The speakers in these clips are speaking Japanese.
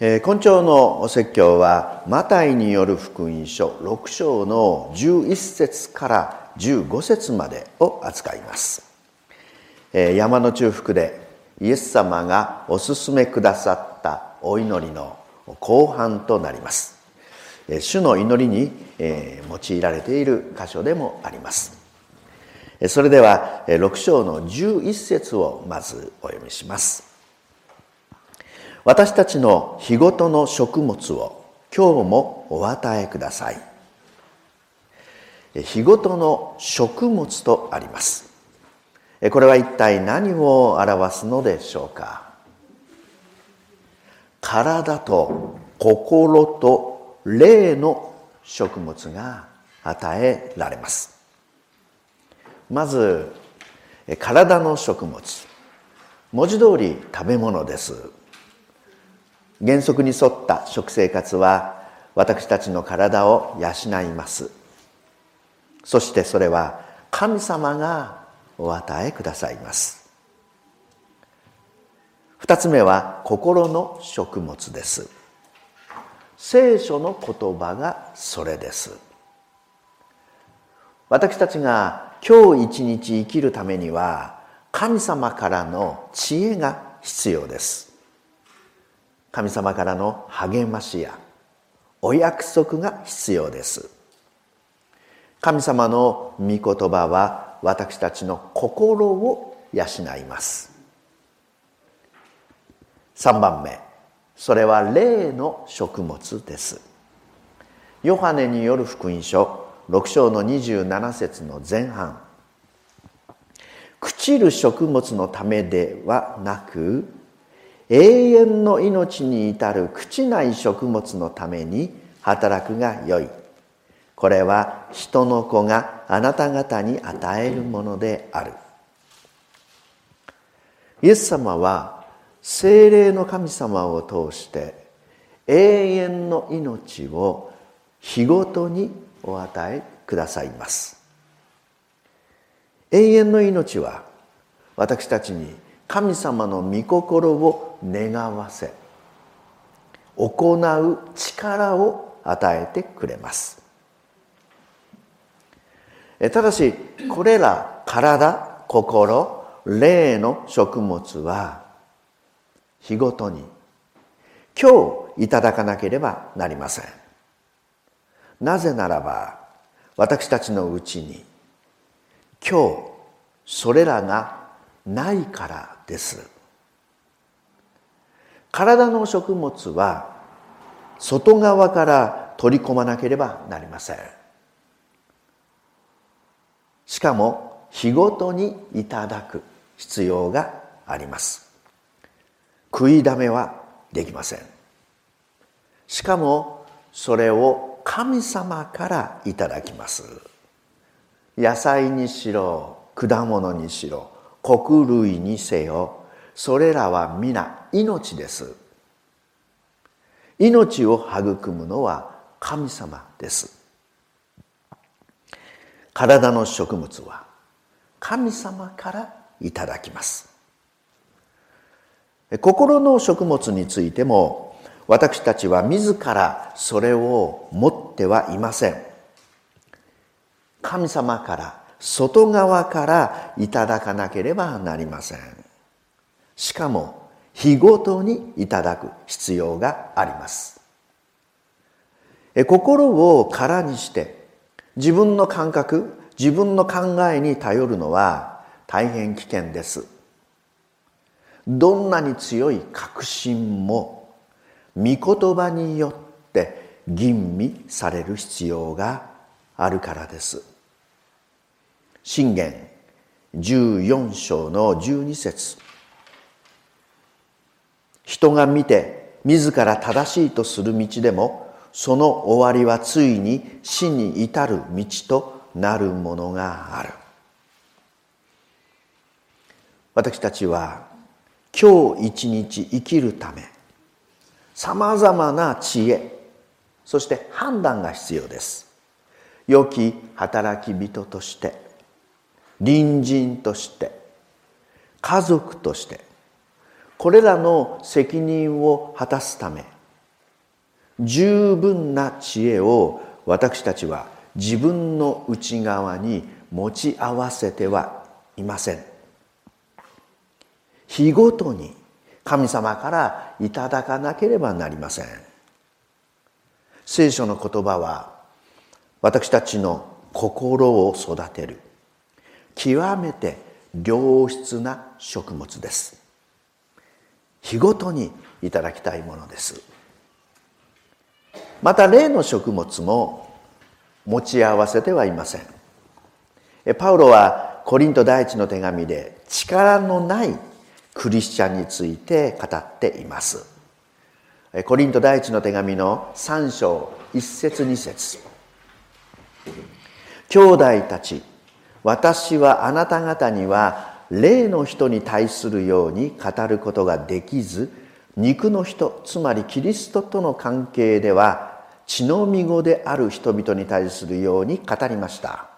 えー、今朝の説教はマタイによる福音書6章の11節から15節までを扱います、えー、山の中腹でイエス様がお勧めくださったお祈りの後半となります。え主の祈りにえ用いられている箇所でもあります。それでは6章の11節をまずお読みします。私たちの日ごとの食物を今日もお与えください。日ごとの食物とあります。これは一体何を表すのでしょうか。体と心と霊の食物が与えられます。まず体の食物。文字通り食べ物です。原則に沿った食生活は私たちの体を養います。そしてそれは神様がお与えくださいます。二つ目は心の食物です。聖書の言葉がそれです。私たちが今日一日生きるためには神様からの知恵が必要です。神様からの励ましやお約束が必要です。神様の御言葉は私たちの心を養います。3番目それは霊の食物です。ヨハネによる福音書6章の27節の前半。朽ちる食物のためではなく永遠の命に至る朽ちない食物のために働くがよい。これは人の子があなた方に与えるものである。イエス様は精霊の神様を通して永遠の命を日ごとにお与えくださいます。永遠の命は私たちに神様の御心を願わせ行う力を与えてくれます。ただしこれら体心霊の食物は日ごとに今日いただかなければなりません。なぜならば私たちのうちに今日それらがないからです。体の食物は外側から取り込まなければなりません。しかも日ごとにいただく必要があります。食いだめはできません。しかもそれを神様からいただきます。野菜にしろ果物にしろ穀類にせよそれらは皆命です。命を育むのは神様です。体の食物は神様からいただきます。心の食物についても私たちは自らそれを持ってはいません。神様から外側からいただかなければなりません。しかも日ごとにいただく必要があります。心を空にして自分の感覚自分の考えに頼るのは大変危険です。どんなに強い確信も御言葉によって吟味される必要があるからです。信玄。14章の12節。人が見て自ら正しいとする道でもその終わりはついに死に至る道となるものがある。私たちは今日一日生きるためさまざまな知恵そして判断が必要です。良き働き人として隣人として家族としてこれらの責任を果たすため十分な知恵を私たちは自分の内側に持ち合わせてはいません。日ごとに神様からいただかなければなりません。聖書の言葉は私たちの心を育てる。極めて良質な食物です。日ごとにいただきたいものです。また例の食物も持ち合わせてはいません。パウロはコリント第一の手紙で力のないクリスチャンについて語っています。コリント第一の手紙の3章1節2節。兄弟たち私はあなた方には霊の人に対するように語ることができず肉の人つまりキリストとの関係では血のみ子である人々に対するように語りました。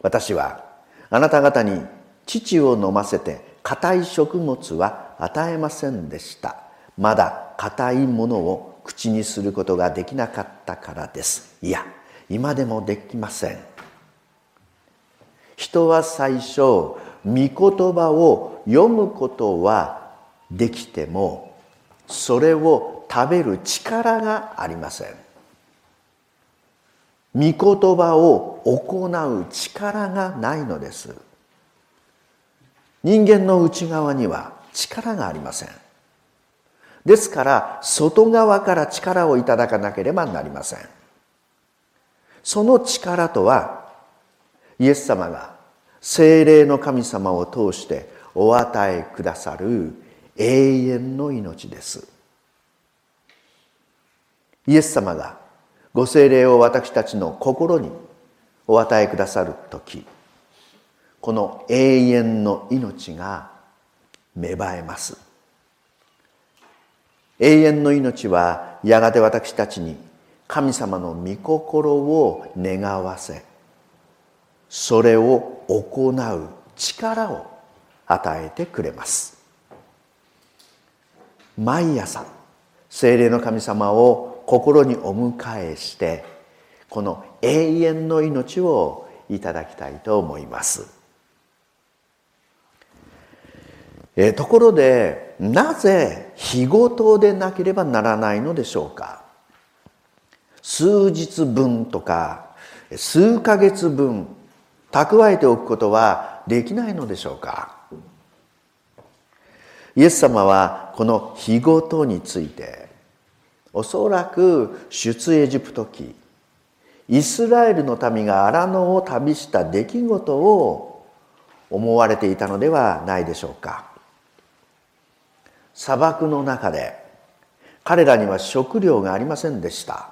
私はあなた方に父を飲ませて硬い食物は与えませんでした。まだ硬いものを口にすることができなかったからです。いや今でもできません。人は最初御言葉を読むことはできてもそれを食べる力がありません。御言葉を行う力がないのです。人間の内側には力がありません。ですから外側から力をいただかなければなりません。その力とはイエス様が精霊の神様を通してお与えくださる永遠の命です。イエス様がご精霊を私たちの心にお与えくださる時この永遠の命が芽生えます。永遠の命はやがて私たちに神様の御心を願わせそれを行う力を与えてくれます。毎朝精霊の神様を心にお迎えしてこの永遠の命をいただきたいと思います。えところでなぜ日ごとでなければならないのでしょうか？数日分とか数ヶ月分蓄えておくことはできないのでしょうか？イエス様はこの日ごとについておそらく出エジプト記イスラエルの民が荒野を旅した出来事を思われていたのではないでしょうか？砂漠の中で彼らには食料がありませんでした。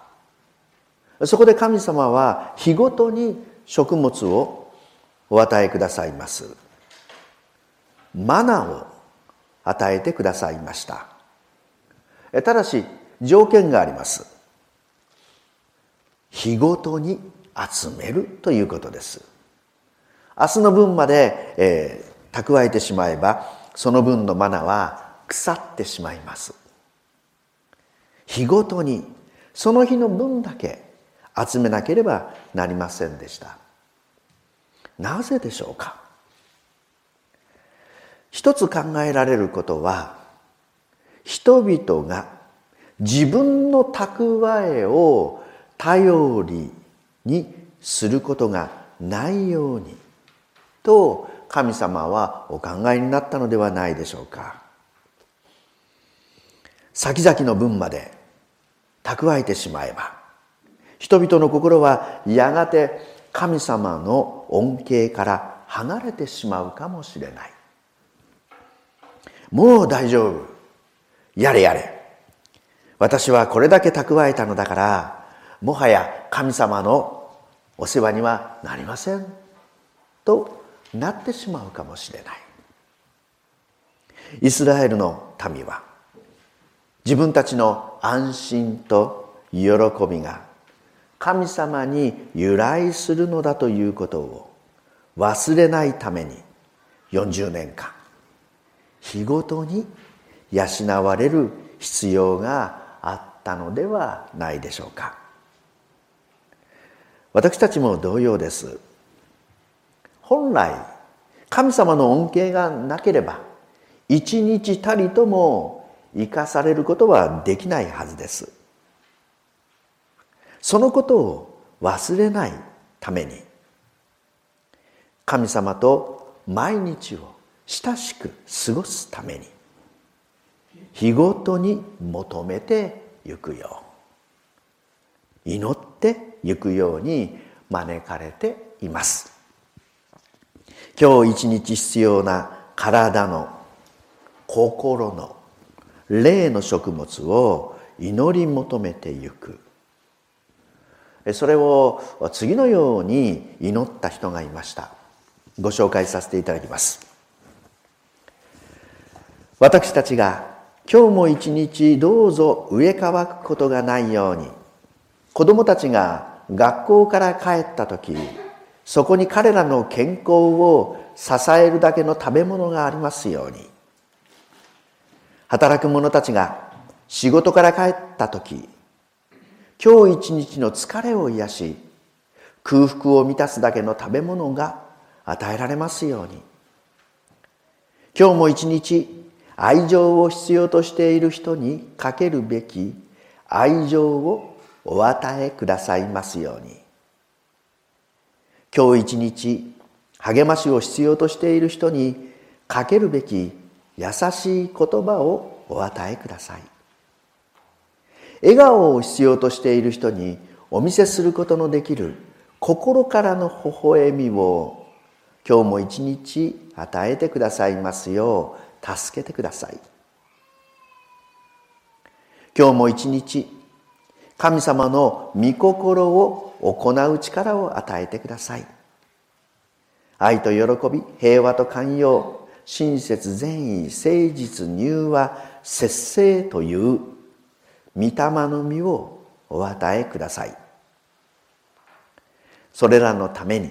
そこで神様は日ごとに食物をお与えくださいます。マナを与えてくださいました。ただし条件があります。日ごとに集めるということです。明日の分まで、えー、蓄えてしまえばその分のマナは腐ってしまいます。日ごとにその日の分だけ集めなければなりませんでした。なぜでしょうか？一つ考えられることは人々が自分の蓄えを頼りにすることがないようにと神様はお考えになったのではないでしょうか？先々の分まで蓄えてしまえば人々の心はやがて神様の恩恵から離れてしまうかもしれない。もう大丈夫。やれやれ。私はこれだけ蓄えたのだからもはや神様のお世話にはなりません。となってしまうかもしれない。イスラエルの民は自分たちの安心と喜びが神様に由来するのだということを忘れないために40年間日ごとに養われる必要があったのではないでしょうか。私たちも同様です。本来神様の恩恵がなければ一日たりとも生かされることはできないはずです。そのことを忘れないために神様と毎日を親しく過ごすために日ごとに求めてゆくよう祈ってゆくように招かれています。今日一日必要な体の心の霊の食物を祈り求めてゆく。それを次のように祈った人がいました。ご紹介させていただきます。私たちが今日も一日どうぞ植え替わくことがないように子供たちが学校から帰った時そこに彼らの健康を支えるだけの食べ物がありますように働く者たちが仕事から帰った時今日一日の疲れを癒し空腹を満たすだけの食べ物が与えられますように。今日も一日愛情を必要としている人にかけるべき愛情をお与えくださいますように。今日一日励ましを必要としている人にかけるべき優しい言葉をお与えください。笑顔を必要としている人にお見せすることのできる心からの微笑みを今日も一日与えてくださいますよう助けてください。今日も一日神様の御心を行う力を与えてください。愛と喜び平和と寛容親切善意誠実柔和節制という御霊の実をお与えください。それらのために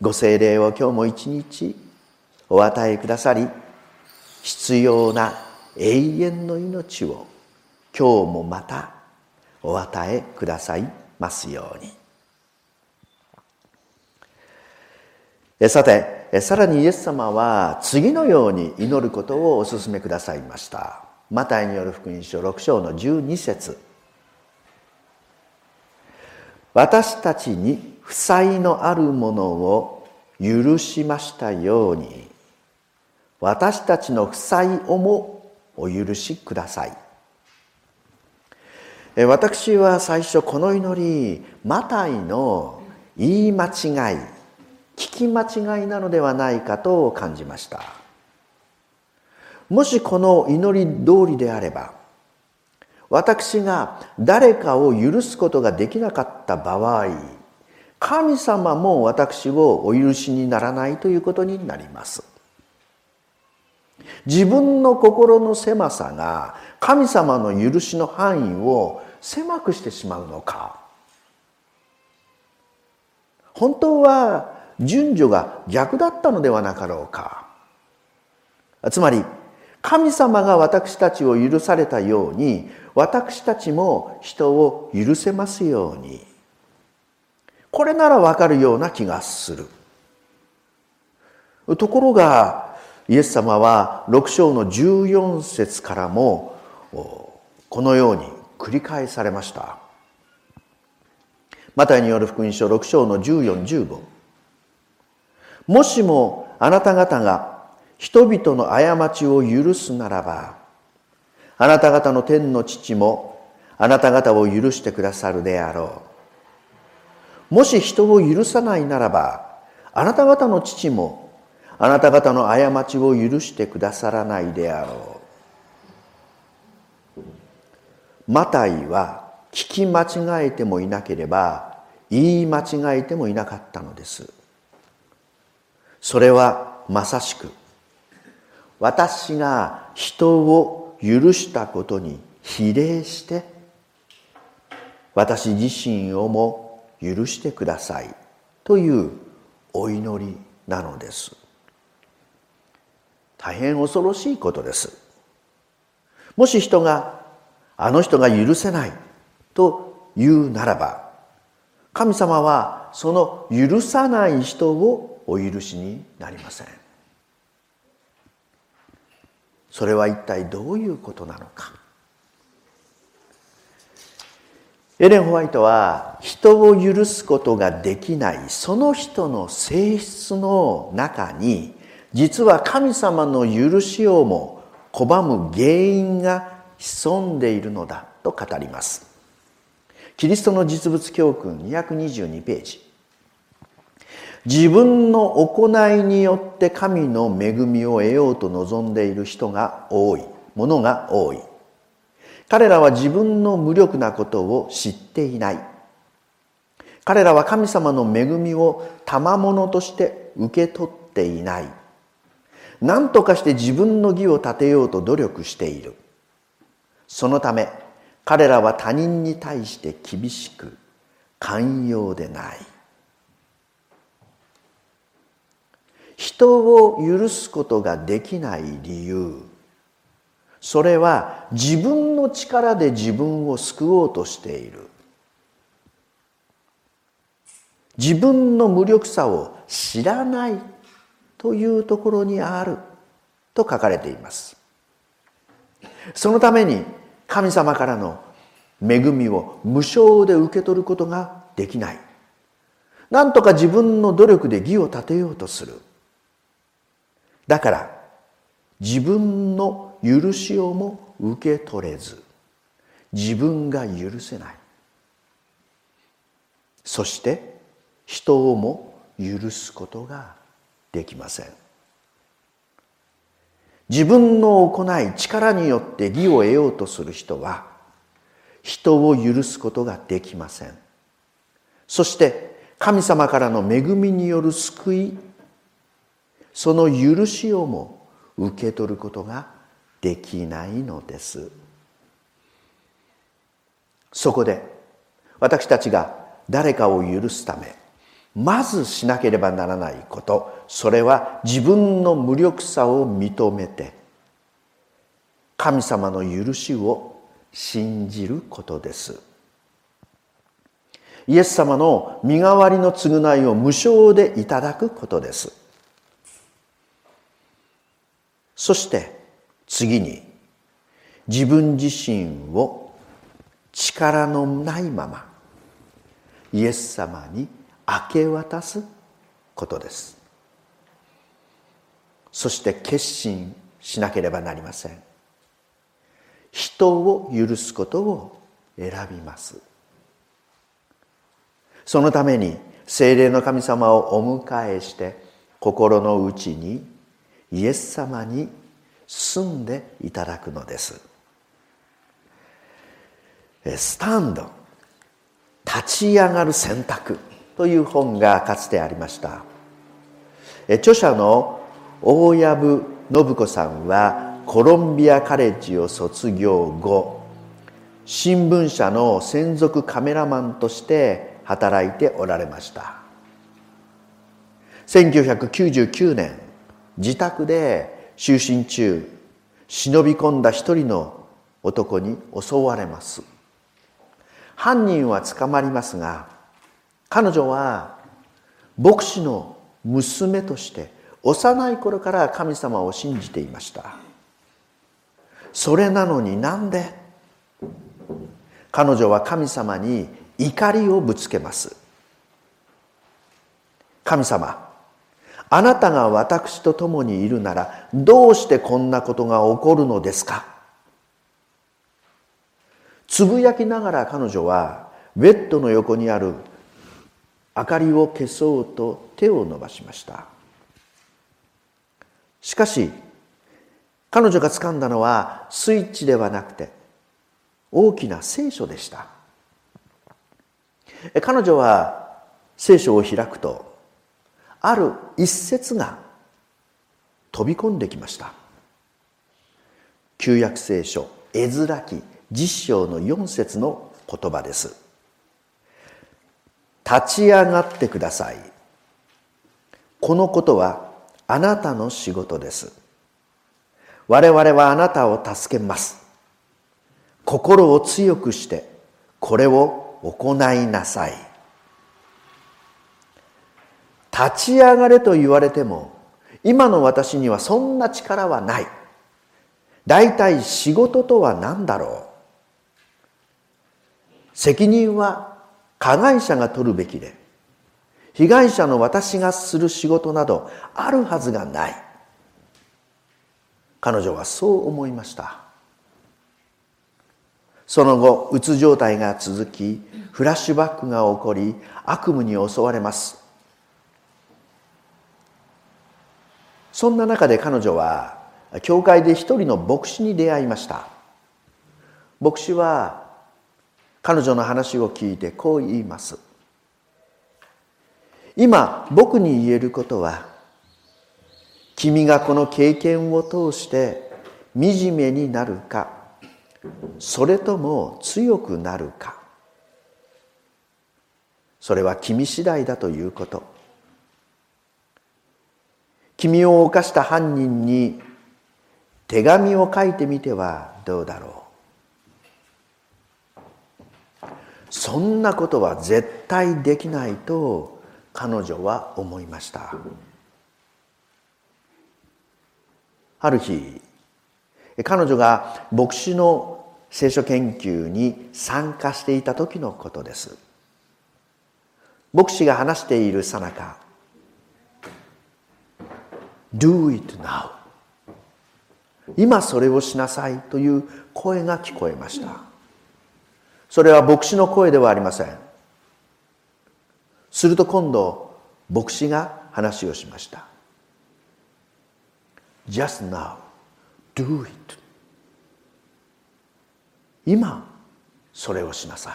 ご精霊を今日も一日お与えくださり必要な永遠の命を今日もまたお与えくださいますように。さてさらにイエス様は次のように祈ることをお勧めくださいました。マタイによる福音書6章の12節。私たちに負債のあるものを許しましたように。私たちの負債をもお許しください。私は最初この祈りマタイの言い間違い聞き間違いなのではないかと感じました。もしこの祈り通りであれば私が誰かを許すことができなかった場合神様も私をお許しにならないということになります。自分の心の狭さが神様の許しの範囲を狭くしてしまうのか。本当は順序が逆だったのではなかろうか。つまり神様が私たちを許されたように私たちも人を許せますように。これならわかるような気がする。ところがイエス様は6章の14節からもこのように繰り返されました。マタイによる福音書6章の1415もしもあなた方が人々の過ちを許すならばあなた方の天の父もあなた方を許してくださるであろう。もし人を許さないならばあなた方の父もあなた方の過ちを許してくださらないであろう。マタイは聞き間違えてもいなければ言い間違えてもいなかったのです。それはまさしく私が人を許したことに比例して私自身をも許してくださいというお祈りなのです。大変恐ろしいことです。もし人があの人が許せないというならば神様はその許さない人をお許しになりません。それは一体どういうことなのか。エレン・ホワイトは人を許すことができないその人の性質の中に実は神様の許しをも拒む原因が潜んでいるのだと語ります。キリストの実物教訓222ページ。自分の行いによって神の恵みを得ようと望んでいる人が多いものが多い。彼らは自分の無力なことを知っていない。彼らは神様の恵みを賜物として受け取っていない。何とかして自分の義を立てようと努力している。そのため彼らは他人に対して厳しく寛容でない。人を許すことができない理由。それは自分の力で自分を救おうとしている。自分の無力さを知らないというところにある。と書かれています。そのために神様からの恵みを無償で受け取ることができない。なんとか自分の努力で義を立てようとする。だから自分の許しをも受け取れず自分が許せない。そして人をも許すことができません。自分の行い力によって義を得ようとする人は人を許すことができません。そして神様からの恵みによる救いその許しをも受け取ることができないのです。そこで私たちが誰かを許すためまずしなければならないことそれは自分の無力さを認めて神様の許しを信じることです。イエス様の身代わりの償いを無償でいただくことです。そして次に自分自身を力のないままイエス様に明け渡すことです。そして決心しなければなりません。人を許すことを選びます。そのために精霊の神様をお迎えして心の内にイエス様に住んでいただくのです。スタンド立ち上がる選択という本がかつてありました。著者の大藪信子さんはコロンビアカレッジを卒業後新聞社の専属カメラマンとして働いておられました。1999年自宅で就寝中忍び込んだ一人の男に襲われます。犯人は捕まりますが彼女は牧師の娘として幼い頃から神様を信じていました。それなのになんで？彼女は神様に怒りをぶつけます。神様あなたが私と共にいるならどうしてこんなことが起こるのですか？つぶやきながら彼女はベッドの横にある明かりを消そうと手を伸ばしました。しかし彼女が掴んだのはスイッチではなくて大きな聖書でした。彼女は聖書を開くとある一節が飛び込んできました。旧約聖書絵面記実章の4節の言葉です。立ち上がってください。このことはあなたの仕事です。我々はあなたを助けます。心を強くしてこれを行いなさい。立ち上がれと言われても今の私にはそんな力はない。大体仕事とは何だろう。責任は加害者が取るべきで被害者の私がする仕事などあるはずがない。彼女はそう思いました。その後うつ状態が続きフラッシュバックが起こり悪夢に襲われます。そんな中で彼女は教会で一人の牧師に出会いました。牧師は彼女の話を聞いてこう言います。今僕に言えることは君がこの経験を通して惨めになるかそれとも強くなるか。それは君次第だということ。君を犯した犯人に手紙を書いてみてはどうだろう。そんなことは絶対できないと彼女は思いました。ある日彼女が牧師の聖書研究に参加していた時のことです。牧師が話しているさなか Do it now. 今それをしなさいという声が聞こえました。それは牧師の声ではありません。すると今度牧師が話をしました。Just now do it. 今それをしなさい。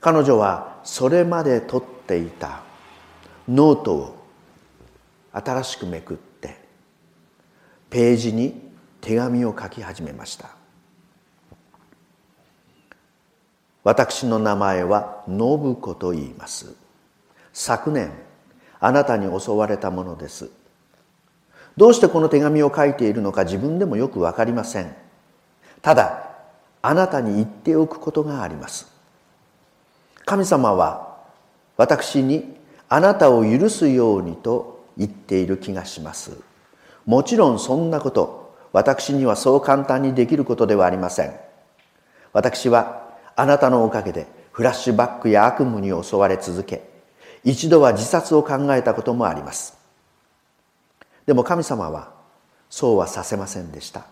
彼女はそれまで取っていたノートを新しくめくってページに手紙を書き始めました。私の名前は信子と言います。昨年あなたに襲われたものです。どうしてこの手紙を書いているのか自分でもよくわかりません。ただあなたに言っておくことがあります。神様は私にあなたを許すようにと言っている気がします。もちろんそんなこと私にはそう簡単にできることではありません。私はあなたのおかげでフラッシュバックや悪夢に襲われ続け一度は自殺を考えたこともあります。でも神様はそうはさせませんでした。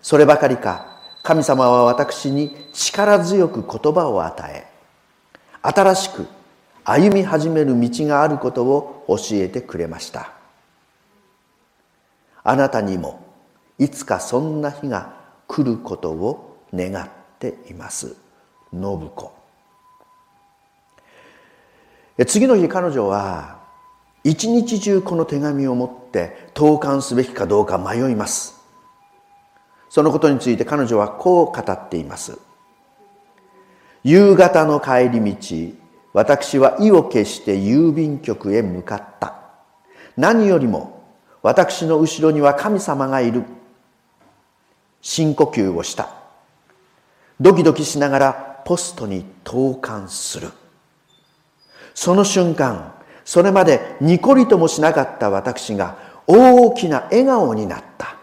そればかりか神様は私に力強く言葉を与え新しく歩み始める道があることを教えてくれました。あなたにもいつかそんな日が来ることを願っています。信子。次の日彼女は一日中この手紙を持って投函すべきかどうか迷います。そのことについて彼女はこう語っています。夕方の帰り道私は意を決して郵便局へ向かった。何よりも私の後ろには神様がいる。深呼吸をした。ドキドキしながらポストに投函する。その瞬間それまでニコリともしなかった私が大きな笑顔になった。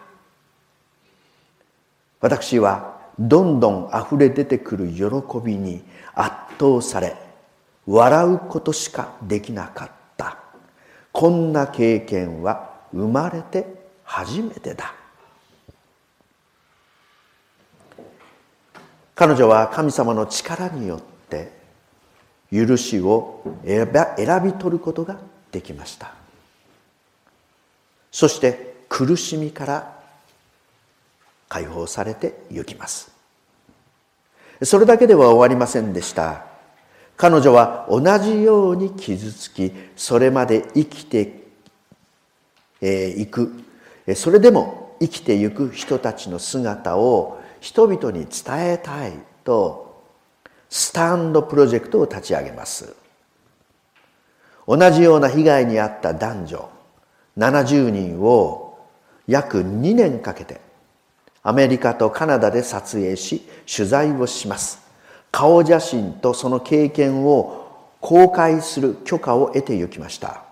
私はどんどん溢れ出てくる喜びに圧倒され笑うことしかできなかった。こんな経験は生まれて初めてだ。彼女は神様の力によって許しを選び取ることができました。そして苦しみから解放されてゆきます。それだけでは終わりませんでした。彼女は同じように傷つきそれまで生きていく。それでも生きてゆく人たちの姿を人々に伝えたいとスタンドプロジェクトを立ち上げます。同じような被害に遭った男女70人を約2年かけてアメリカとカナダで撮影し取材をします。顔写真とその経験を公開する許可を得て行きました。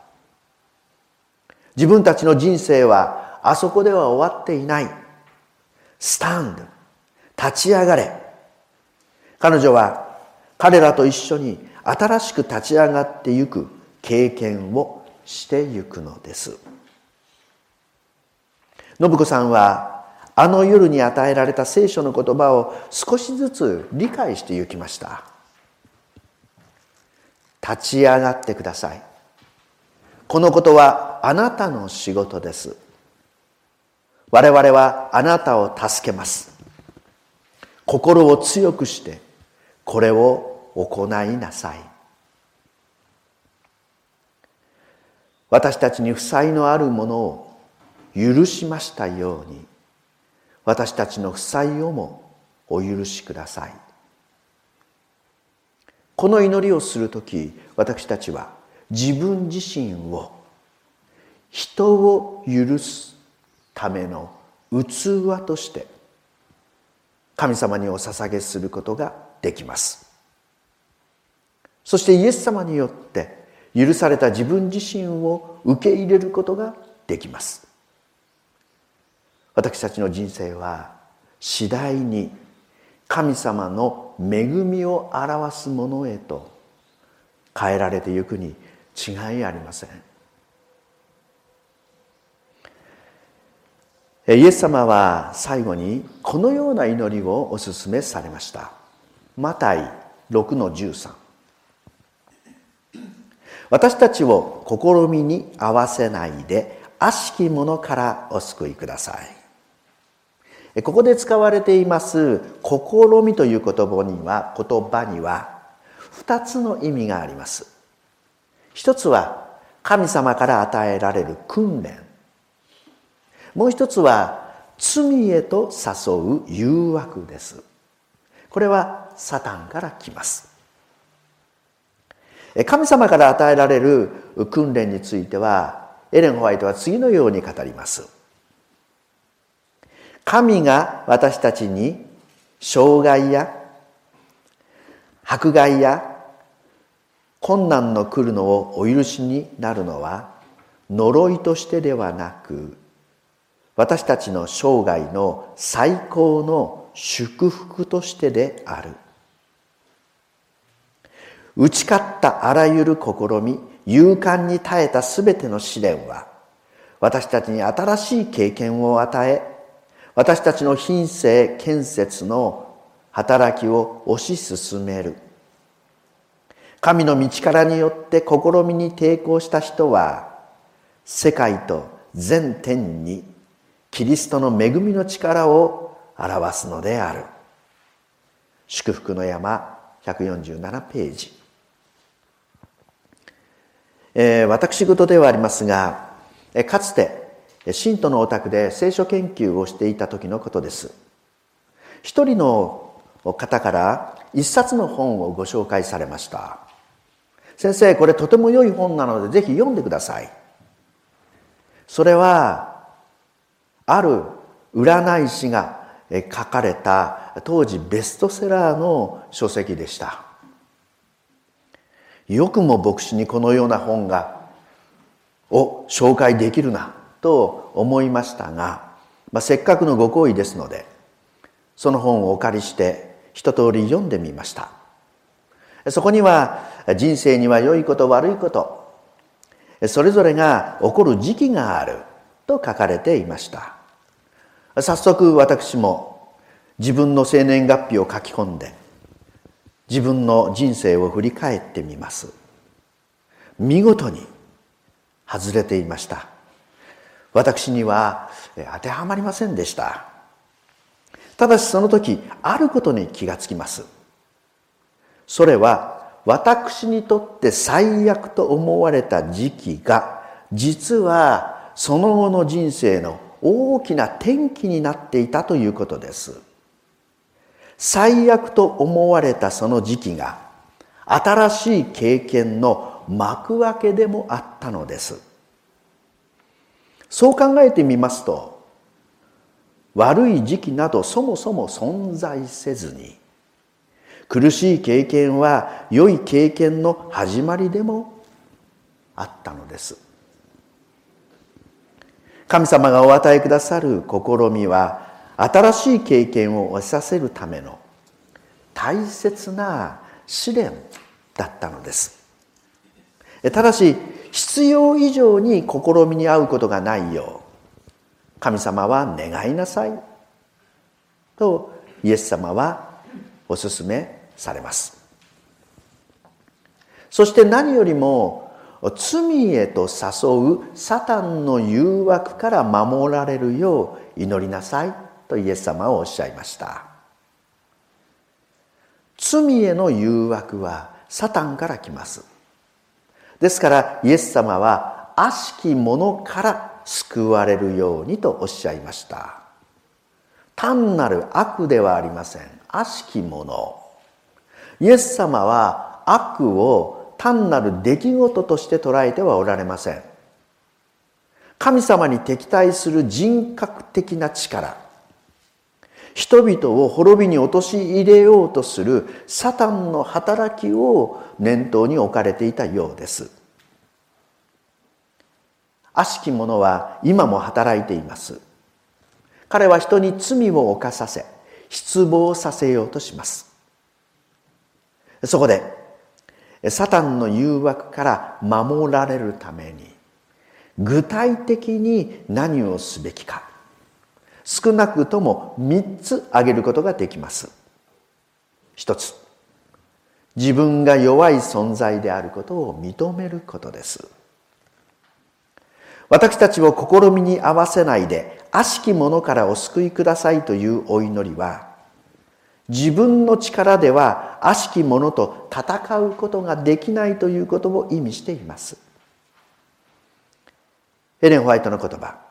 自分たちの人生はあそこでは終わっていない。スタンド。立ち上がれ。彼女は彼らと一緒に新しく立ち上がってゆく経験をしてゆくのです。信子さんはあの夜に与えられた聖書の言葉を少しずつ理解してゆきました。立ち上がってください。このことはあなたの仕事です。我々はあなたを助けます。心を強くしてこれを行いなさい。私たちに負債のあるものを許しましたように私たちの負債をもお許しください。この祈りをする時私たちは自分自身を人を許すための器として神様にお捧げすることができます。そしてイエス様によって許された自分自身を受け入れることができます。私たちの人生は次第に神様の恵みを表すものへと変えられてゆくに違いありません。イエス様は最後にこのような祈りをお勧めされました。マタイ6の13私たちを試みに合わせないで悪しき者からお救いください。ここで使われています「試み」という言葉には言葉には2つの意味があります。一つは神様から与えられる訓練。もう一つは罪へと誘う誘惑です。これはサタンから来ます。神様から与えられる訓練についてはエレン・ホワイトは次のように語ります。神が私たちに障害や迫害や困難の来るのをお許しになるのは呪いとしてではなく私たちの生涯の最高の祝福としてである。打ち勝ったあらゆる試み勇敢に耐えたすべての試練は私たちに新しい経験を与え私たちの品性建設の働きを推し進める。神の道からによって試みに抵抗した人は世界と全天にキリストの恵みの力を表すのである。祝福の山147ページ、えー、私事ではありますがかつて信徒のお宅で聖書研究をしていた時のことです。一人の方から一冊の本をご紹介されました。先生これとても良い本なのでぜひ読んでください。それはある占い師が書かれた当時ベストセラーの書籍でした。よくも牧師にこのような本がを紹介できるな。と思いましたが、まあ、せっかくのご好意ですのでその本をお借りして一通り読んでみました。そこには人生には良いこと悪いことそれぞれが起こる時期があると書かれていました。早速私も自分の生年月日を書き込んで自分の人生を振り返ってみます。見事に外れていました。私には当てはまりませんでした。ただしその時あることに気がつきます。それは私にとって最悪と思われた時期が実はその後の人生の大きな転機になっていたということです。最悪と思われたその時期が新しい経験の幕開けでもあったのです。そう考えてみますと悪い時期などそもそも存在せずに苦しい経験は良い経験の始まりでもあったのです。神様がお与えくださる試みは新しい経験を得させるための大切な試練だったのです。ただし必要以上に試みに遭うことがないよう。神様は願いなさい。とイエス様はお勧めされます。そして何よりも罪へと誘うサタンの誘惑から守られるよう祈りなさい。とイエス様はおっしゃいました。罪への誘惑はサタンから来ます。ですからイエス様は悪しき者から救われるようにとおっしゃいました。単なる悪ではありません。悪しき者。イエス様は悪を単なる出来事として捉えてはおられません。神様に敵対する人格的な力。人々を滅びに陥れようとするサタンの働きを念頭に置かれていたようです。悪しき者は今も働いています。彼は人に罪を犯させ失望させようとします。そこでサタンの誘惑から守られるために具体的に何をすべきか。少なくとも3つ挙げることができます。一つ。自分が弱い存在であることを認めることです。私たちを試みに合わせないで悪しき者からお救いくださいというお祈りは自分の力では悪しき者と戦うことができないということを意味しています。エレン・ホワイトの言葉。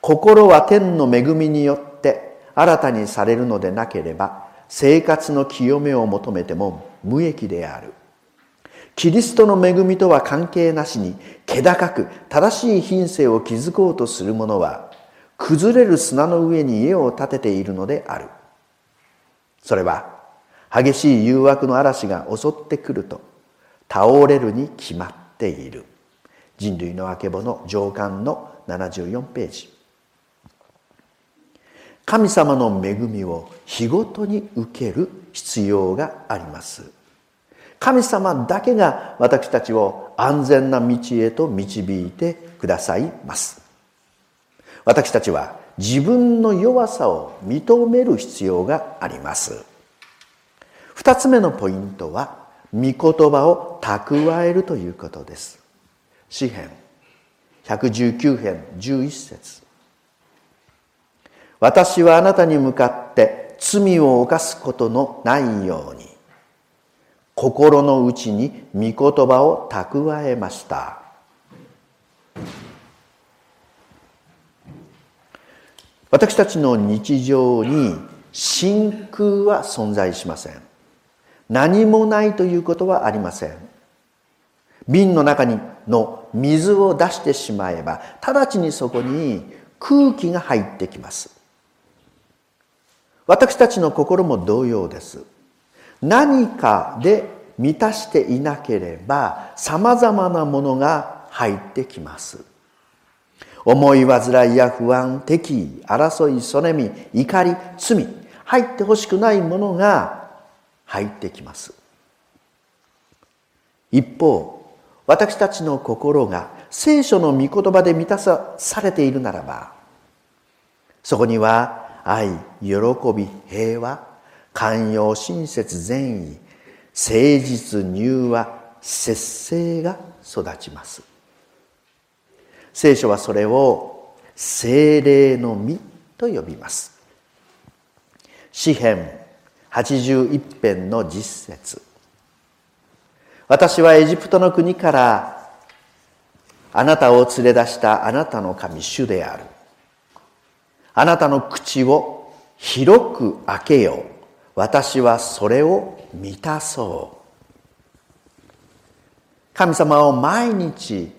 心は天の恵みによって新たにされるのでなければ生活の清めを求めても無益である。キリストの恵みとは関係なしに気高く正しい品性を築こうとする者は崩れる砂の上に家を建てているのである。それは激しい誘惑の嵐が襲ってくると倒れるに決まっている。人類のあけぼの上巻の74ページ。神様の恵みを日ごとに受ける必要があります。神様だけが私たちを安全な道へと導いてくださいます。私たちは自分の弱さを認める必要があります。二つ目のポイントは御言葉を蓄えるということです。詩編119編11節。私はあなたに向かって罪を犯すことのないように心の内に御言葉を蓄えました。私たちの日常に真空は存在しません。何もないということはありません。瓶の中にの水を出してしまえば直ちにそこに空気が入ってきます。私たちの心も同様です。何かで満たしていなければさまざまなものが入ってきます。思い煩いや不安敵意争いそねみ怒り罪入ってほしくないものが入ってきます。一方私たちの心が聖書の御言葉で満たされているならばそこには愛喜び平和寛容親切善意誠実柔和節制が育ちます。聖書はそれを精霊の実と呼びます。詩編81編の実節。私はエジプトの国からあなたを連れ出したあなたの神主である。あなたの口を広く開けよう。私はそれを満たそう。神様を毎日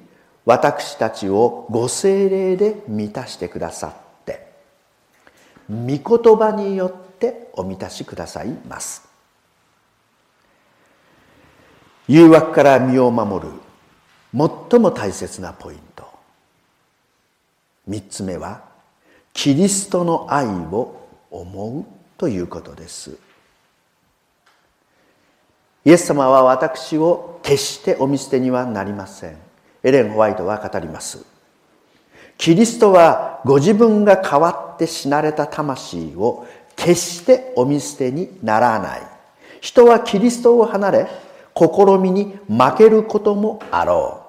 私たちをご精霊で満たしてくださって御言葉によってお満たしくださいます。誘惑から身を守る最も大切なポイント。三つ目はキリストの愛を思うということです。イエス様は私を決してお見捨てにはなりません。エレン・ホワイトは語ります。キリストはご自分が変わって死なれた魂を決してお見捨てにならない。人はキリストを離れ試みに負けることもあろ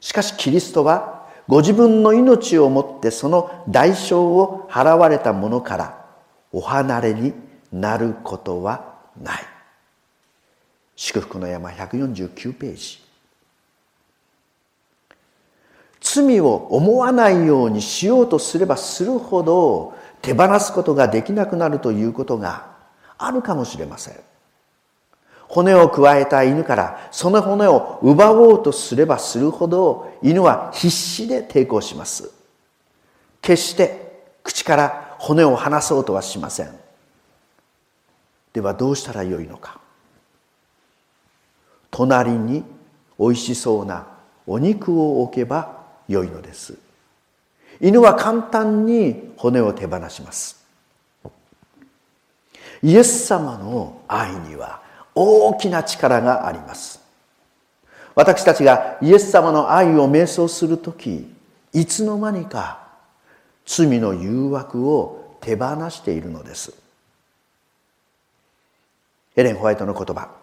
う。しかしキリストはご自分の命をもってその代償を払われたものからお離れになることはない。祝福の山149ページ。罪を思わないようにしようとすればするほど手放すことができなくなるということがあるかもしれません。骨を加えた犬からその骨を奪おうとすればするほど犬は必死で抵抗します。決して口から骨を離そうとはしません。ではどうしたらよいのか。隣においしそうなお肉を置けば良いのです。犬は簡単に骨を手放します。イエス様の愛には大きな力があります。私たちがイエス様の愛を瞑想する時いつの間にか罪の誘惑を手放しているのです。エレン・ホワイトの言葉。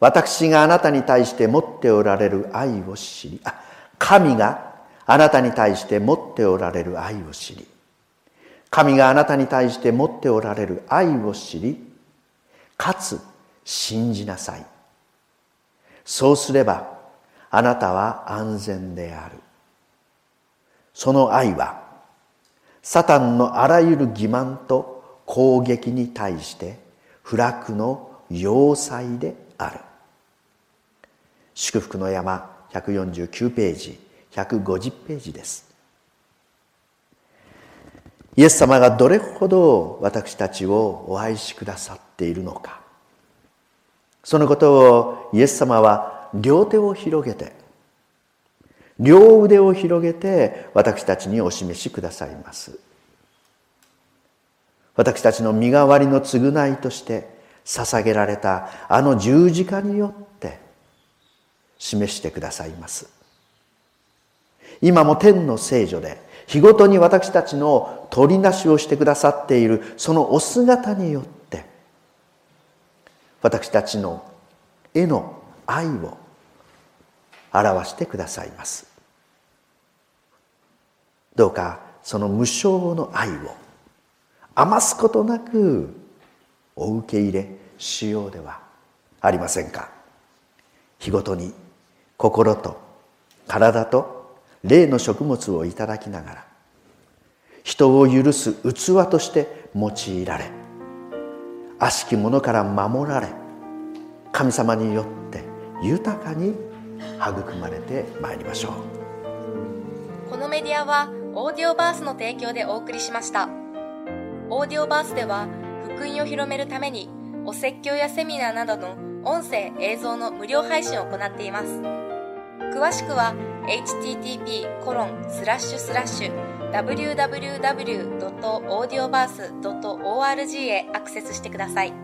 私があなたに対して持っておられる愛を知りあ神があなたに対して持っておられる愛を知り神があなたに対して持っておられる愛を知りかつ信じなさい。そうすればあなたは安全である。その愛はサタンのあらゆる欺瞞と攻撃に対して不落の要塞である。祝福の山149ページ150ページです。イエス様がどれほど私たちをお愛しくださっているのか。そのことをイエス様は両手を広げて両腕を広げて私たちにお示しくださいます。私たちの身代わりの償いとして捧げられたあの十字架によって示してくださいます。今も天の聖女で日ごとに私たちの取りなしをしてくださっているそのお姿によって私たちの絵の愛を表してくださいます。どうかその無償の愛を余すことなくお受け入れしようではありませんか。日ごとに心と体と霊の食物をいただきながら人を許す器として用いられ悪しき者から守られ神様によって豊かに育まれてまいりましょう。このメディアはオーディオバースの提供でお送りしました。オーディオバースでは福音を広めるためにお説教やセミナーなどの音声映像の無料配信を行っています。詳しくは http://www.audioverse.org へアクセスしてください。